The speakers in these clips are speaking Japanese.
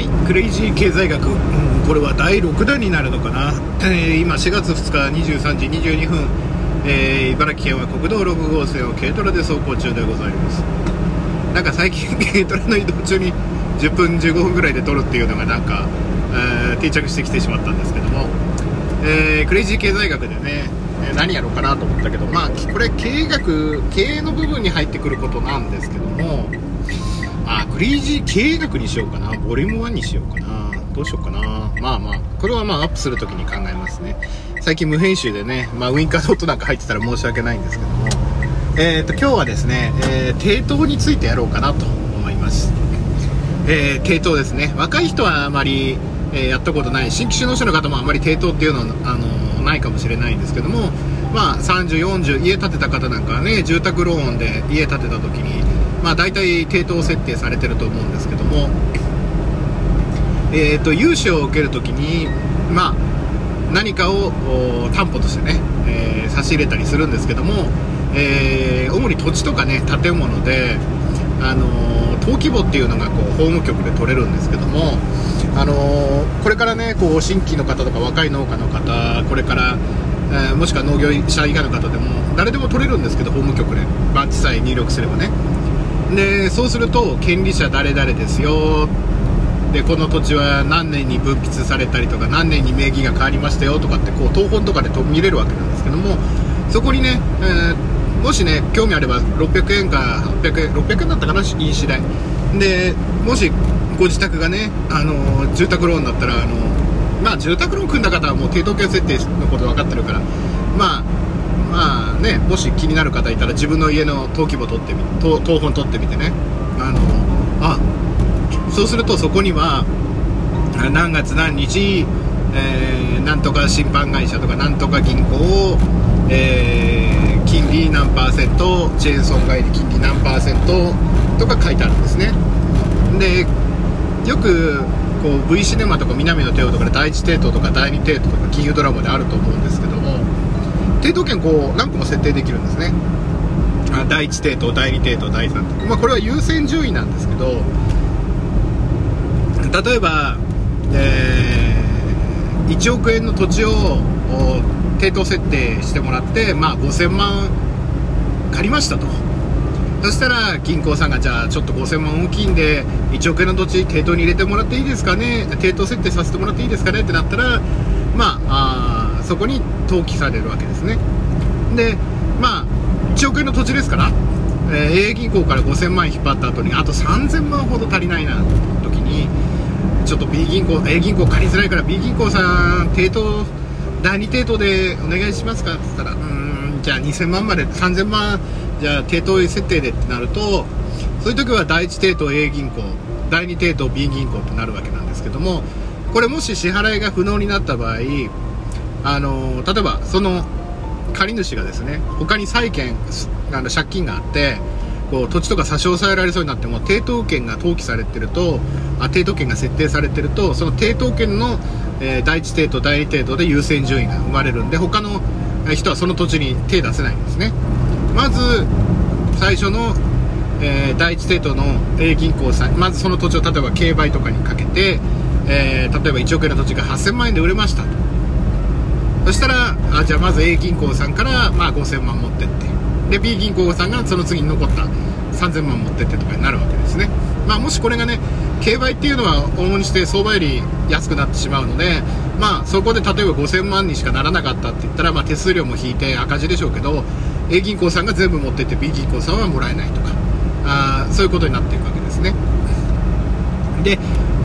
い。クレイジー経済学、うん、これは第6弾になるのかな、えー、今4月2日23時22分、えー、茨城県は国道6号線を軽トラで走行中でございます。なんか最近 軽トラの移動中に10分15分ぐらいで撮るっていうのがなんか、えー、定着してきてしまったんですけども、えー、クレイジー経済学でね何やろうかなと思ったけどまあこれ経営学経営の部分に入ってくることなんですけども、クレイジー経営学にしようかな。ボリューム1にしようかな。どうしようかな。まあまあ、これはまあアップするときに考えますね。最近無編集でね、まあウィンカードットなんか入ってたら申し訳ないんですけども、えっ、ー、と、今日はですね、えー、低等についてやろうかなと思います。えー、低等ですね。若い人はあまり、えー、やったことない、新規首脳者の方もあまり低等っていうのは、あのー、ないかもしれないんですけども、まあ30、40、家建てた方なんかはね、住宅ローンで家建てた時に、まあ、大体低等設定されてると思うんですけども、えーと、融資を受けるときに、まあ、何かを担保としてね、えー、差し入れたりするんですけども、えー、主に土地とかね建物で、あの、登記簿っていうのがこう法務局で取れるんですけども、あのー、これからねこう新規の方とか若い農家の方これから、え、もしくは農業者以外の方でも誰でも取れるんですけど法務局で。バッチさえ入力すればね。でそうすると権利者誰々ですよ。でこの土地は何年に分泌されたりとか何年に名義が変わりましたよとかってこう東本とかで見れるわけなんですけどもそこにね、えー、もしね興味あれば600円か800円600円だったかな印紙代。でもしご自宅がね、あの住宅ローンだったら、あのまあ、住宅ローン組んだ方はもう低等権設定のこと分かってるからまあまあね、もし気になる方いたら自分の家の登記簿取ってみ東本取ってみてね。あのあそうするとそこには何月何日、えー、なんとか審判会社とかなんとか銀行を、えー、金利何パーセントチェーン損害金利何パーセントとか書いてあるんですね。でよくこう V シネマとか南の帝王とかで第1帝都とか第2帝都とか金融ドラマであると思うんですけど抵当権こう何個も設定できるんですね。第1抵当第2抵当第3抵当、まあ、これは優先順位なんですけど例えば、えー、1億円の土地を抵当設定してもらって、まあ、5000万借りましたと。そしたら銀行さんがじゃあちょっと5000万大きいんで1億円の土地抵当に入れてもらっていいですかね？抵当設定させてもらっていいですかね？ってなったらまああそこに登記されるわけですね。でまあ1億円の土地ですから、えー、A 銀行から5000万引っ張った後にあと3000万ほど足りないな時にちょっと B 銀行 A 銀行借りづらいから B 銀行さん抵当第2抵当でお願いしますかって言ったらうんじゃあ2000万まで3000万じゃあ抵当設定でってなるとそういう時は第1抵当 A 銀行第2抵当 B 銀行ってなるわけなんですけどもこれもし支払いが不能になった場合あの例えばその借り主がですね他に債権あの借金があってこう土地とか差し押さえられそうになっても抵当権が登記されてるとあ抵当権が設定されてるとその抵当権の、えー、第1抵当第2抵当で優先順位が生まれるんで他の人はその土地に手出せないんですね。まず最初の、えー、第1抵当の A 銀行さんまずその土地を例えば競売とかにかけてえー、例えば1億円の土地が8000万円で売れましたと。そしたらあじゃあまず A 銀行さんから、まあ、5000万持ってって。で B 銀行さんがその次に残った3000万持ってってとかになるわけですね、まあ、もしこれがね競売っていうのは往々にして相場より安くなってしまうので、まあ、そこで例えば5000万にしかならなかったって言ったら、まあ、手数料も引いて赤字でしょうけど A 銀行さんが全部持ってって B 銀行さんはもらえないとかあそういうことになっていくわけですね。で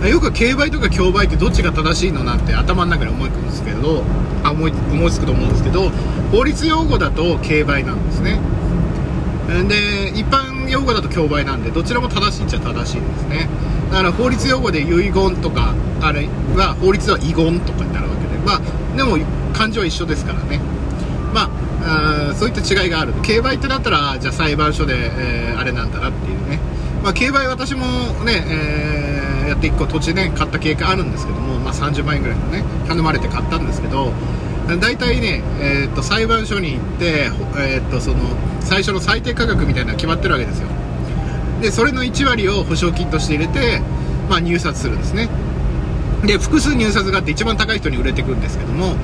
よく競売とか競売ってどっちが正しいのなんて頭の中で思いつくんですけどあ思い思いつくと思うんですけど法律用語だと競売なんですね。で一般用語だと競売なんでどちらも正しいっちゃ正しいんですね。だから法律用語で遺言とかあれは法律では遺言とかになるわけで。まあでも漢字は一緒ですからね。まあそういった違いがある競売ってなったらじゃあ裁判所で、えー、あれなんだなっていうね。まあ競売私もね、えーやって1個土地ね買った経験あるんですけども、まあ、30万円ぐらいのね頼まれて買ったんですけど大体ね、えー、と裁判所に行って、えー、とその最初の最低価格みたいなのが決まってるわけですよ。でそれの1割を保証金として入れて、まあ、入札するんですね。で複数入札があって一番高い人に売れていくんですけども、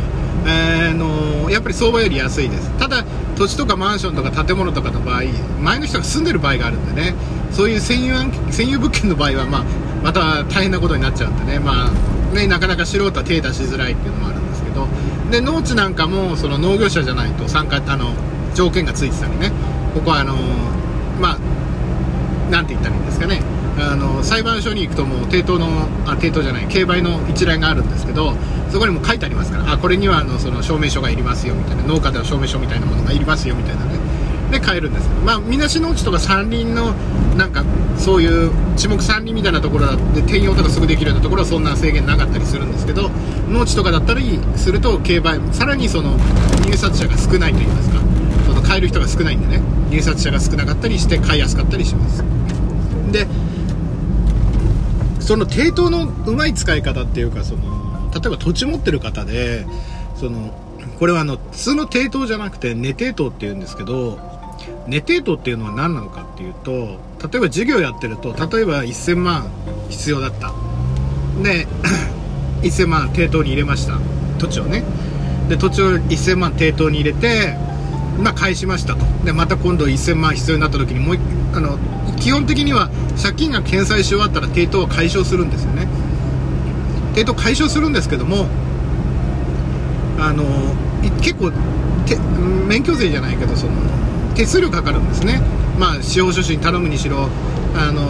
えー、のやっぱり相場より安いです。ただ土地とかマンションとか建物とかの場合前の人が住んでる場合があるんでねそういう占有占有物件の場合は、まあ、また大変なことになっちゃうんでね,、まあ、ねなかなか素人は手出しづらいっていうのもあるんですけど。で農地なんかもその農業者じゃないと参加あの条件がついてたりね。ここはあのまあなんて言ったらいいんですかね。あの裁判所に行くともう抵当のあ抵当じゃない競売の一覧があるんですけどそこにも書いてありますからあこれにはあのその証明書がいりますよみたいな農家での証明書みたいなものがいりますよみたいなね。で買えるんですまあみなし農地とか山林のなんかそういう地目山林みたいなところだって転用とかすぐできるようなところはそんな制限なかったりするんですけど農地とかだったりすると競売さらにその入札者が少ないといいますか。その買える人が少ないんでね。入札者が少なかったりして買いやすかったりします。でその抵当のうまい使い方っていうかその例えば土地持ってる方でそのこれはあの普通の抵当じゃなくて寝抵当っていうんですけど寝抵当っていうのは何なのかっていうと例えば事業やってると例えば1000万必要だった。で 1000万抵当に入れました。土地をね。で土地を1000万抵当に入れてまあ返しましたと。でまた今度1000万必要になった時にもうあの基本的には借金が返済し終わったら抵当は解消するんですよね。抵当解消するんですけどもあの結構免許税じゃないけどその手数料かかるんですね。まあ司法書士に頼むにしろあの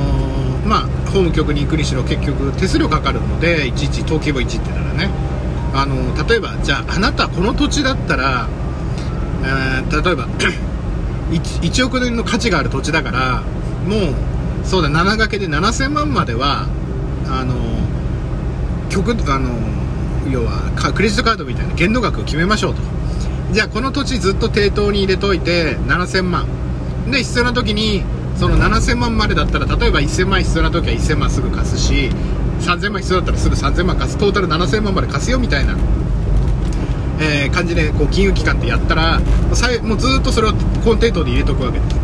まあ法務局に行くにしろ結局手数料かかるのでいちいち登記簿1ってならね。あの例えばじゃああなたこの土地だったら、えー、例えば 1, 1億円の価値がある土地だからもうそうだ7掛けで7000万まではあの局あの要はクレジットカードみたいな限度額を決めましょうと。じゃあこの土地ずっと抵当に入れといて7000万。で必要な時にその7000万までだったら例えば1000万必要な時は1000万すぐ貸すし3000万必要だったらすぐ3000万貸す。トータル7000万まで貸すよみたいな、えー、感じでこう金融機関ってやったらもうずっとそれを根底等で入れとくわけ。です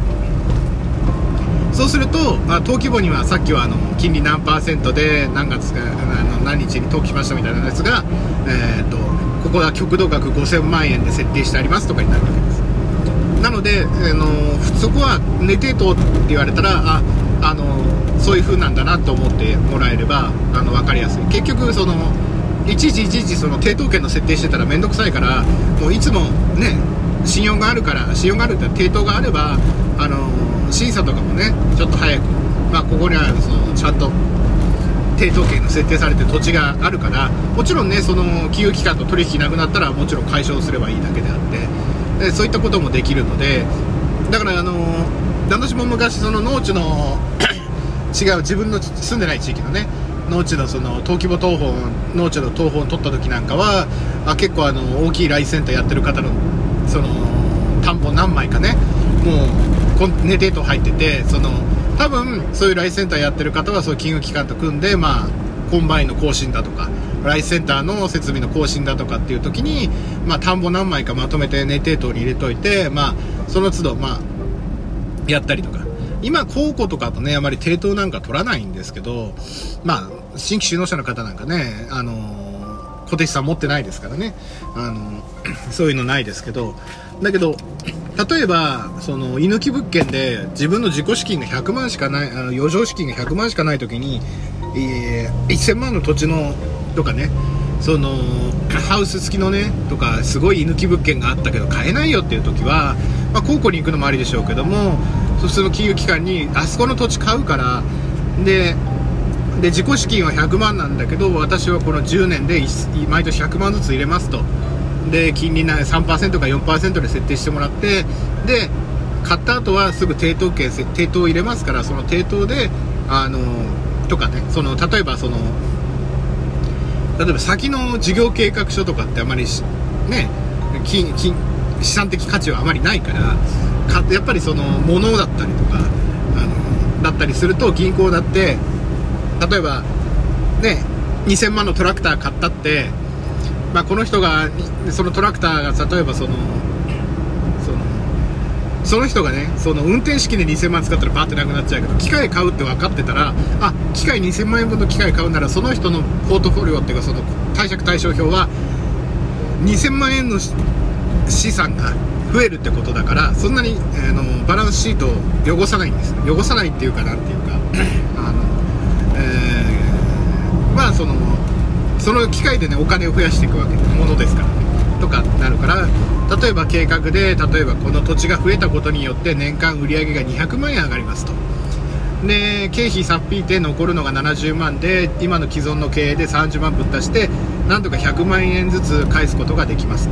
そうすると、まあ、登記簿にはさっきはあの金利何パーセントで何月あの何日に登記しましたみたいなやつが、えーと、ここは極度額5000万円で設定してありますとかになるわけです。なので、あのそこは寝てとって言われたらああのそういう風なんだなと思ってもらえればあの分かりやすい。結局そのいちいちいちいちその抵当権の設定してたら面倒くさいからもういつもね信用があるから信用があるって抵当があればあの審査とかもねちょっと早く、まあ、ここにはそのちゃんと抵当権の設定されてる土地があるからもちろんねその金融機関と取引なくなったらもちろん解消すればいいだけであってでそういったこともできるのでだからあの私も昔その農地の 違う自分の住んでない地域のね農地のその登記簿謄本農地の謄本を取った時なんかはあ結構あの大きいライスセンターやってる方のその田んぼ何枚かねもう根抵当入っててその多分そういうライスセンターやってる方はそういう金融機関と組んでまあコンバインの更新だとかライスセンターの設備の更新だとかっていう時に、まあ、田んぼ何枚かまとめてネテ等に入れといて、まあ、その都度、まあ、やったりとか。今高校とかとねあまり抵当なんか取らないんですけどまあ新規就農者の方なんかねあの小手資産持ってないですからね。あの そういうのないですけど。だけど例えばその居抜き物件で自分の自己資金が100万しかないあの余剰資金が100万しかない時に、えー、1000万の土地のとかね。そのハウス付きのねとかすごい居抜き物件があったけど買えないよっていう時は、まあ、高校に行くのもありでしょうけども普通の金融機関にあそこの土地買うからでで自己資金は100万なんだけど私はこの10年で毎年100万ずつ入れますと。で金利な3%か4%で設定してもらってで買った後はすぐ抵当権抵当入れますからその抵当であのとかねその例えばその例えば先の事業計画書とかってあまりね金金資産的価値はあまりないからかやっぱりその物だったりとかあのだったりすると銀行だって例えばね2000万のトラクター買ったってまあ、この人がそのトラクターが例えばそのそのその人がねその運転資金で2000万使ったらバーってなくなっちゃうけど機械買うって分かってたらあ機械2000万円分の機械買うならその人のポートフォリオっていうかその貸借対照表は2000万円の資産が増えるってことだからそんなに、えー、のバランスシートを汚さないんです。汚さないっていうかなんていうかあの、えー、まあそのその機械でねお金を増やしていくわけものですからねとかなるから例えば計画で例えばこの土地が増えたことによって年間売上が200万円上がりますと。で経費さっぴいて残るのが70万で今の既存の経営で30万ぶっ足してなんとか100万円ずつ返すことができます。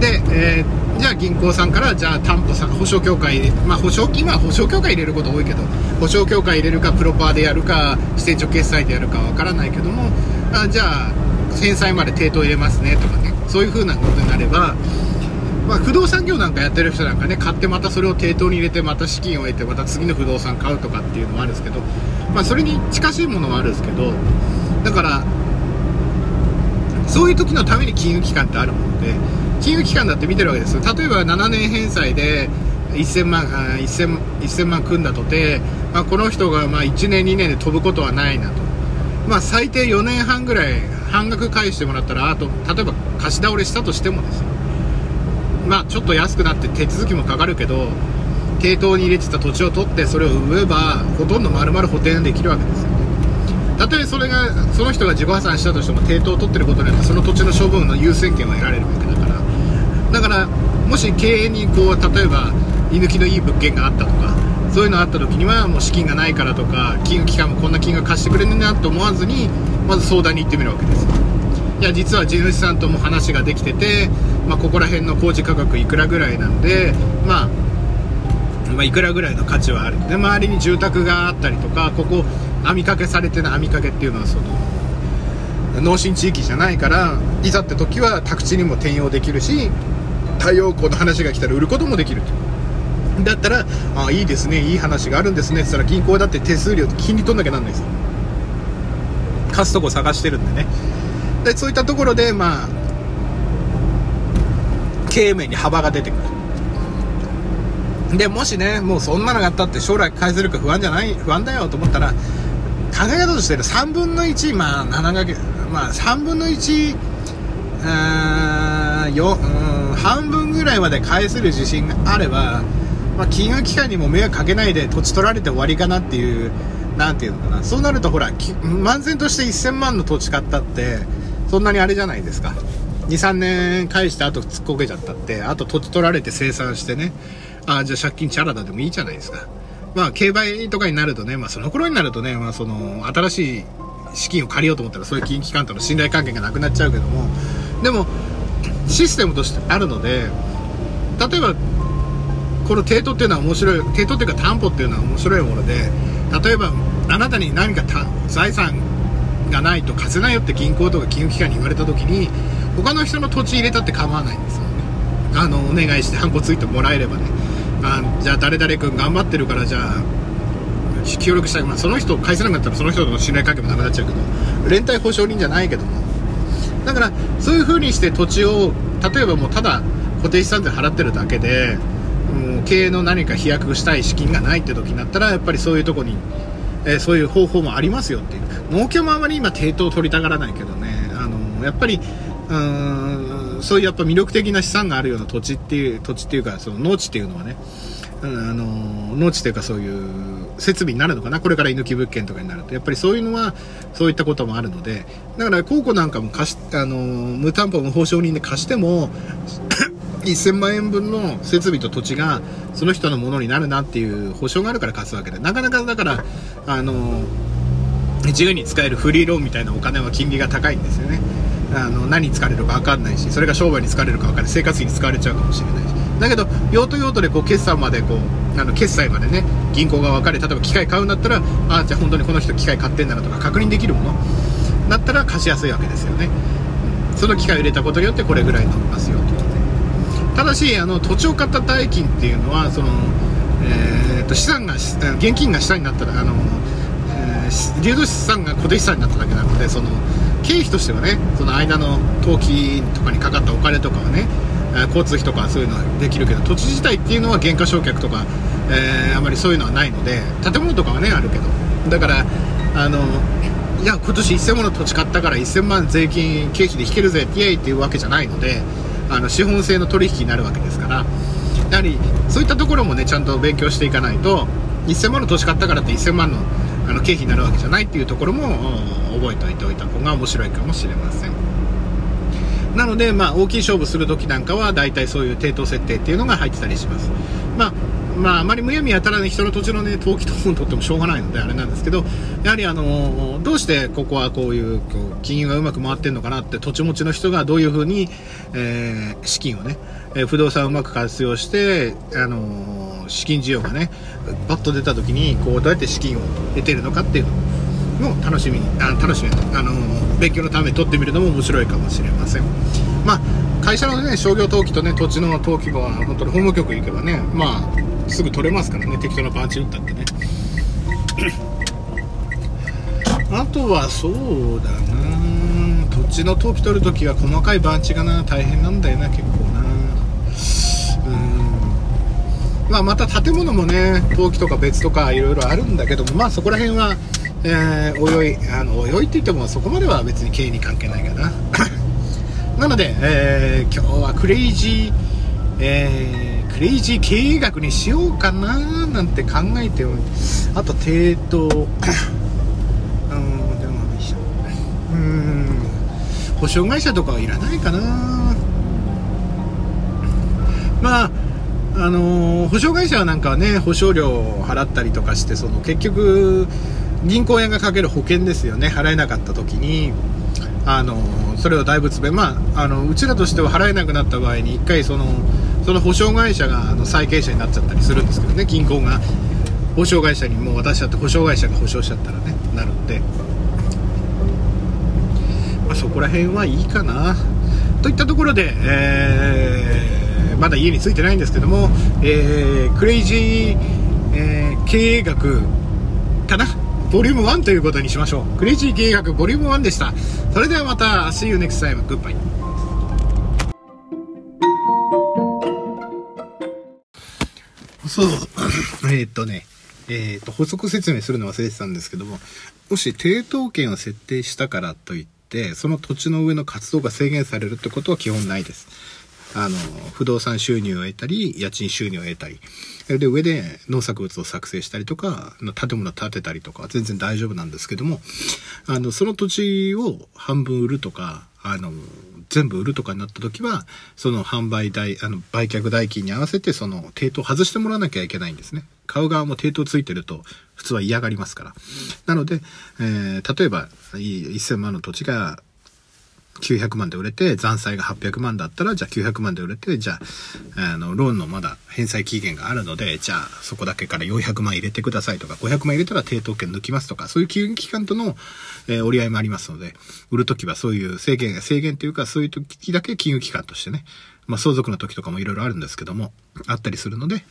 で、えー、じゃあ銀行さんからじゃあ担保さん保証協会まあ保証金は保証協会入れること多いけど保証協会入れるかプロパーでやるか支店長決済でやるかわからないけどもあじゃあ返済まで抵当入れますねとかね。そういう風なことになればまあ、不動産業なんかやってる人なんかね買ってまたそれを抵当に入れてまた資金を得てまた次の不動産買うとかっていうのもあるんですけど、まあ、それに近しいものはあるんですけどだからそういう時のために金融機関ってあるもので金融機関だって見てるわけです例えば7年返済で1000万 1000, 1000万組んだとて、まあ、この人がまあ1年2年で飛ぶことはないなと、まあ、最低4年半ぐらい半額返してもらったらあと例えば貸し倒れしたとしてもですよ。まあちょっと安くなって手続きもかかるけど抵当に入れてた土地を取ってそれを売ればほとんど丸々補填できるわけですよたとえそれがその人が自己破産したとしても抵当を取ってることによってその土地の処分の優先権を得られるわけだから。だからもし経営にこう例えば居抜きのいい物件があったとかそういうのあった時にはもう資金がないからとか金融機関もこんな金額貸してくれねえなと思わずにまず相談に行ってみるわけです。いや実は地主さんとも話ができてて、まあ、ここら辺の工事価格いくらぐらいなんで、まあ、まあ、いくらぐらいの価値はある。で周りに住宅があったりとかここ網掛けされてない網掛けっていうのはその農村地域じゃないからいざって時は宅地にも転用できるし太陽光の話が来たら売ることもできると。だったらあいいですねいい話があるんですねって言ったら銀行だって手数料金利取んなきゃなんないですよ。貸すとこ探してるんでね。でそういったところでまあ経営面に幅が出てくる。でもしねもうそんなのがあったって将来返せるか不安じゃない不安だよと思ったら考え方として3分の1まあ7ヶ月まあ3分の1あよ、うん、半分ぐらいまで返せる自信があれば、まあ、金融機関にも迷惑かけないで土地取られて終わりかなっていうなんていうのかな。そうなるとほら漫然として1000万の土地買ったってそんなにあれじゃないですか。23年返してあと突っこけちゃったってあと土地取られて生産してね。あじゃあ借金チャラだでもいいじゃないですか。まあ競売とかになるとね、まあ、その頃になるとね、まあ、その新しい資金を借りようと思ったらそういう金融機関との信頼関係がなくなっちゃうけども。でもシステムとしてあるので例えばこの抵当っていうのは面白い抵当っていうか担保っていうのは面白いもので例えばあなたに何か財産がないと貸せないよって銀行とか金融機関に言われた時に他の人の土地入れたって構わないんですよね。あのお願いしてハンコついてもらえればね。あじゃあ誰々君頑張ってるからじゃあ協力したい、まあ、その人を返せなかったらその人との信頼関係もなくなっちゃうけど連帯保証人じゃないけどもだからそういう風にして土地を例えばもうただ固定資産税払ってるだけでもう経営の何か飛躍したい資金がないって時になったらやっぱりそういうとこにえー、そういう方法もありますよっていう。農協もあまり今抵当取りたがらないけどね。あのやっぱりうんそういうやっぱ魅力的な資産があるような土地っていう土地っていうかその農地っていうのはね、うん、あの農地というかそういう設備になるのかな？これから居抜き物件とかになると。やっぱりそういうのはそういったこともあるので。だから公庫なんかも貸しあの無担保無保証人で貸しても 1000万円分の設備と土地がその人のものになるなっていう保証があるから貸すわけで。なかなかだからあの自由に使えるフリーローンみたいなお金は金利が高いんですよね。あの何に使われるか分かんないしそれが商売に使われるか分かんない。生活費に使われちゃうかもしれないし。だけど用途用途でこう決算までこうあの決済までね銀行が分かれ例えば機械買うんだったらああじゃあ本当にこの人機械買ってんだなとか確認できるものだったら貸しやすいわけですよね。その機械を入れたことによってこれぐらい伸びますよとただしあの土地を買った代金っていうのはその、えー、と資産が現金が下になったらあの、えー、流動資産が固定資産になっただけなのでその経費としてはねその間の登記とかにかかったお金とかはねえ交通費とかそういうのはできるけど土地自体っていうのは減価償却とか、えーあまりそういうのはないので建物とかはねあるけど。だからあのいや今年1000万の土地買ったから1000万税金経費で引けるぜイエイっていうわけじゃないのであの資本性の取引になるわけですから。やはりそういったところもねちゃんと勉強していかないと1000万の土地買ったからって1000万のあの経費になるわけじゃないっていうところも覚えておいておいた方が面白いかもしれません。なので、まあ、大きい勝負する時なんかは大体そういう抵当設定っていうのが入ってたりします。まあまあ、あまりむやみやたらね人の土地のね登記等を取ってもしょうがないのであれなんですけどやはりあのどうしてここはこういうこう金融がうまく回ってるのかなって土地持ちの人がどういうふうに、えー資金をね、えー不動産をうまく活用してあの資金需要がねパッと出た時にこうどうやって資金を得てるのかっていうのも楽しみあ楽しみ。あの勉強のために取ってみるのも面白いかもしれません。まあ会社のね商業登記とね土地の登記は本当に法務局行けばねまあすぐ取れますからね適当なパンチ打ったってね。あとはそうだな。土地の登記取るときは細かい番地がな大変なんだよな結構な。うん。まあまた建物もね登記とか別とかいろいろあるんだけどもまあそこら辺はえーおいおいあのおいって言ってもそこまでは別に経営に関係ないかな。なので、えー今日はクレイジー、えークレイジー経営学にしようかななんて考えておりあと抵当 うんでもうん保証会社とかはいらないかな。まああのー保証会社はなんかね保証料を払ったりとかしてその結局銀行屋がかける保険ですよね。払えなかった時に。あのそれを大仏弁。まああのうちらとしては払えなくなった場合に1回そのその保証会社があの債権者になっちゃったりするんですけどね。銀行が保証会社にもう渡しちゃって保証会社が保証しちゃったらね。なるんで、まあ、そこら辺はいいかな。といったところで、えーまだ家に着いてないんですけども、えークレイジー、えー経営学かな。ボリューム1ということにしましょう。クレイジー経営学ボリューム1でした。それではまた See you next time. Goodbye. そうえっとね。えーっと補足説明するの忘れてたんですけどももし抵当権を設定したからといってその土地の上の活動が制限されるってことは基本ないです。あの、不動産収入を得たり、家賃収入を得たり、で、上で農作物を作成したりとか、建物を建てたりとか全然大丈夫なんですけども、あの、その土地を半分売るとか、あの、全部売るとかになった時は、その販売代、あの、売却代金に合わせて、その、抵当外してもらわなきゃいけないんですね。買う側も抵当ついてると、普通は嫌がりますから。なので、えー例えば、1000万の土地が、900万で売れて、残債が800万だったら、じゃあ900万で売れて、じゃあ、あの、ローンのまだ返済期限があるので、じゃあ、そこだけから400万入れてくださいとか、500万入れたら抵当権抜きますとか、そういう金融機関との、えー折り合いもありますので、売るときはそういう制限、制限というか、そういう時だけ金融機関としてね、まあ、相続の時とかもいろいろあるんですけども、あったりするので、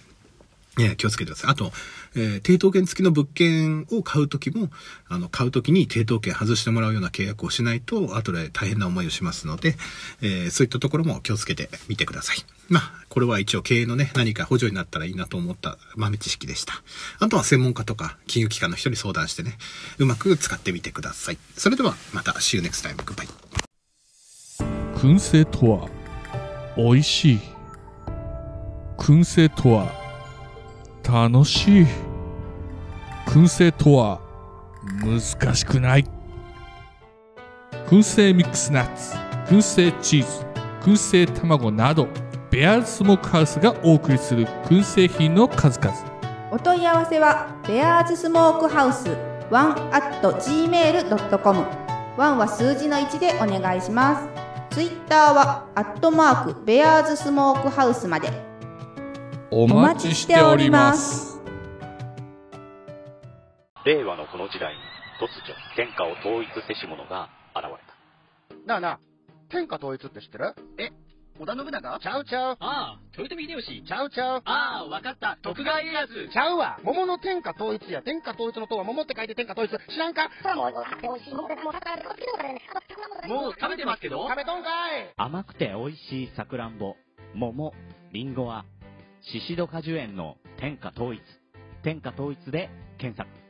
え気をつけてください。あと、えー抵当権付きの物件を買うときも、あの、買うときに抵当権外してもらうような契約をしないと、後で大変な思いをしますので、えーそういったところも気をつけてみてください。まあ、これは一応経営のね、何か補助になったらいいなと思った豆知識でした。あとは専門家とか金融機関の人に相談してね、うまく使ってみてください。それでは、また、See you next time. Goodbye. 燻製とは美味しい燻製とは楽しい。燻製とは難しくない。燻製ミックスナッツ燻製チーズ燻製卵などベアーズスモークハウスがお送りする燻製品の数々。お問い合わせはベアーズスモークハウスワン at gmail.com ワンは数字の1でお願いします。ツイッターはアットマークベアーズスモークハウスまで。お待ちしております令和のこの時代に突如天下を統一せし者が現れた。なあなあ、天下統一って知ってる？え織田信長？ちゃうちゃう。ああ、豊臣秀吉。ちゃうちゃう。ああ、わかった。徳川家康。ちゃうわ。桃の天下統一や。天下統一の塔は桃って書いて天下統一。知らんか？もう食べてますけど食べとんかい甘くて美味しいさくらんぼ。桃、りんごは、シシド果樹園の天下統一。天下統一で検索。